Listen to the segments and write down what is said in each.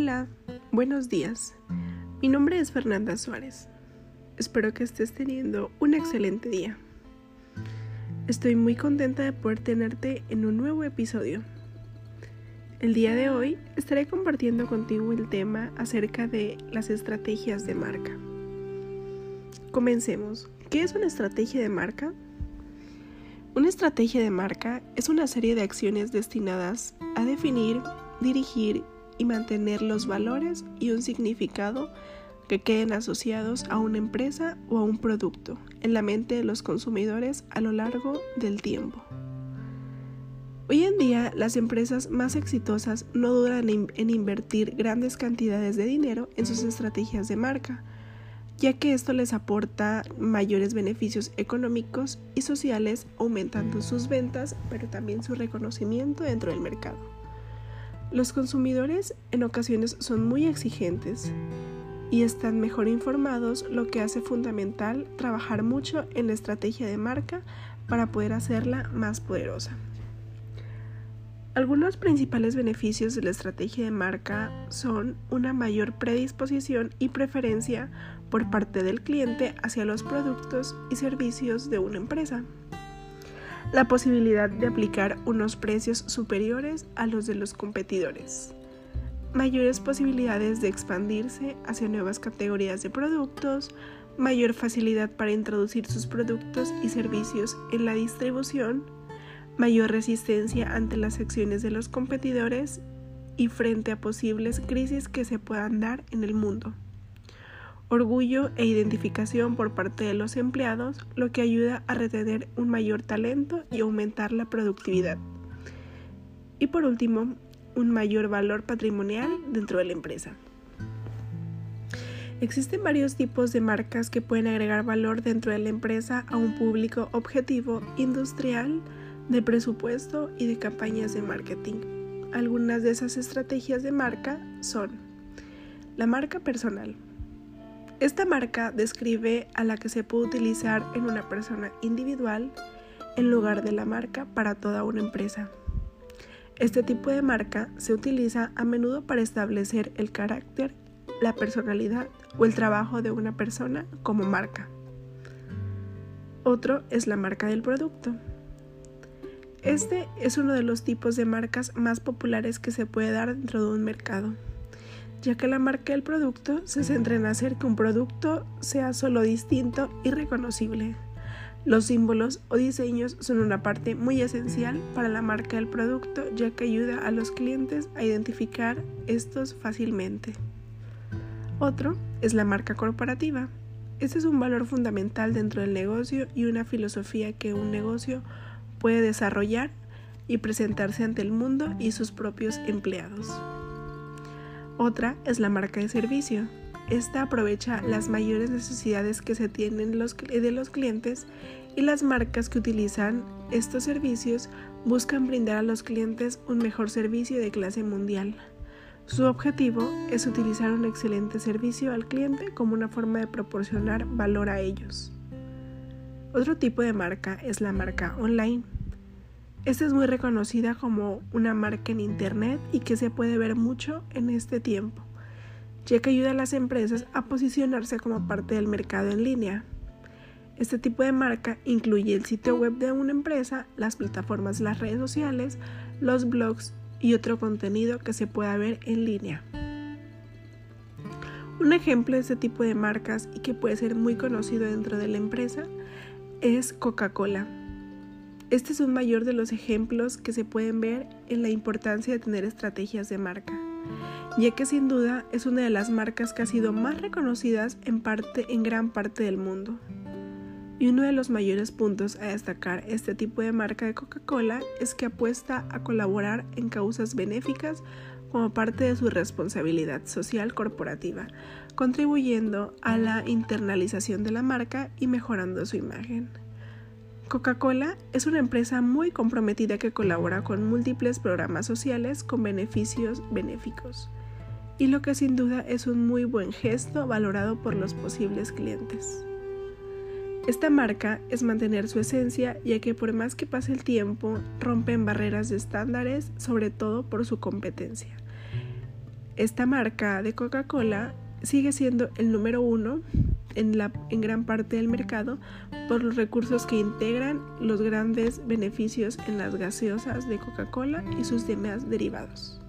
Hola, buenos días. Mi nombre es Fernanda Suárez. Espero que estés teniendo un excelente día. Estoy muy contenta de poder tenerte en un nuevo episodio. El día de hoy estaré compartiendo contigo el tema acerca de las estrategias de marca. Comencemos. ¿Qué es una estrategia de marca? Una estrategia de marca es una serie de acciones destinadas a definir, dirigir y mantener los valores y un significado que queden asociados a una empresa o a un producto en la mente de los consumidores a lo largo del tiempo. Hoy en día las empresas más exitosas no dudan en invertir grandes cantidades de dinero en sus estrategias de marca, ya que esto les aporta mayores beneficios económicos y sociales, aumentando sus ventas, pero también su reconocimiento dentro del mercado. Los consumidores en ocasiones son muy exigentes y están mejor informados, lo que hace fundamental trabajar mucho en la estrategia de marca para poder hacerla más poderosa. Algunos principales beneficios de la estrategia de marca son una mayor predisposición y preferencia por parte del cliente hacia los productos y servicios de una empresa. La posibilidad de aplicar unos precios superiores a los de los competidores. Mayores posibilidades de expandirse hacia nuevas categorías de productos, mayor facilidad para introducir sus productos y servicios en la distribución, mayor resistencia ante las acciones de los competidores y frente a posibles crisis que se puedan dar en el mundo orgullo e identificación por parte de los empleados, lo que ayuda a retener un mayor talento y aumentar la productividad. Y por último, un mayor valor patrimonial dentro de la empresa. Existen varios tipos de marcas que pueden agregar valor dentro de la empresa a un público objetivo industrial, de presupuesto y de campañas de marketing. Algunas de esas estrategias de marca son la marca personal, esta marca describe a la que se puede utilizar en una persona individual en lugar de la marca para toda una empresa. Este tipo de marca se utiliza a menudo para establecer el carácter, la personalidad o el trabajo de una persona como marca. Otro es la marca del producto. Este es uno de los tipos de marcas más populares que se puede dar dentro de un mercado ya que la marca del producto se centra en hacer que un producto sea solo distinto y reconocible. Los símbolos o diseños son una parte muy esencial para la marca del producto ya que ayuda a los clientes a identificar estos fácilmente. Otro es la marca corporativa. Este es un valor fundamental dentro del negocio y una filosofía que un negocio puede desarrollar y presentarse ante el mundo y sus propios empleados. Otra es la marca de servicio. Esta aprovecha las mayores necesidades que se tienen de los clientes y las marcas que utilizan estos servicios buscan brindar a los clientes un mejor servicio de clase mundial. Su objetivo es utilizar un excelente servicio al cliente como una forma de proporcionar valor a ellos. Otro tipo de marca es la marca online. Esta es muy reconocida como una marca en Internet y que se puede ver mucho en este tiempo, ya que ayuda a las empresas a posicionarse como parte del mercado en línea. Este tipo de marca incluye el sitio web de una empresa, las plataformas las redes sociales, los blogs y otro contenido que se pueda ver en línea. Un ejemplo de este tipo de marcas y que puede ser muy conocido dentro de la empresa es Coca-Cola. Este es un mayor de los ejemplos que se pueden ver en la importancia de tener estrategias de marca, ya que sin duda es una de las marcas que ha sido más reconocidas en, parte, en gran parte del mundo. Y uno de los mayores puntos a destacar este tipo de marca de Coca-Cola es que apuesta a colaborar en causas benéficas como parte de su responsabilidad social corporativa, contribuyendo a la internalización de la marca y mejorando su imagen. Coca-Cola es una empresa muy comprometida que colabora con múltiples programas sociales con beneficios benéficos, y lo que sin duda es un muy buen gesto valorado por los posibles clientes. Esta marca es mantener su esencia ya que por más que pase el tiempo rompen barreras de estándares, sobre todo por su competencia. esta marca de Coca-Cola sigue siendo el número uno en, gran parte del mercado por los recursos que integran los grandes beneficios en las gaseosas de Coca-Cola y sus demás derivados.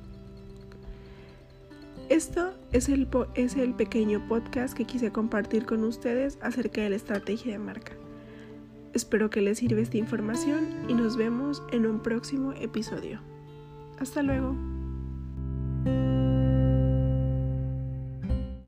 Esto es el pequeño podcast que quise compartir con ustedes acerca de la estrategia de marca. Espero que les sirva esta información y nos vemos en un próximo episodio. Hasta luego.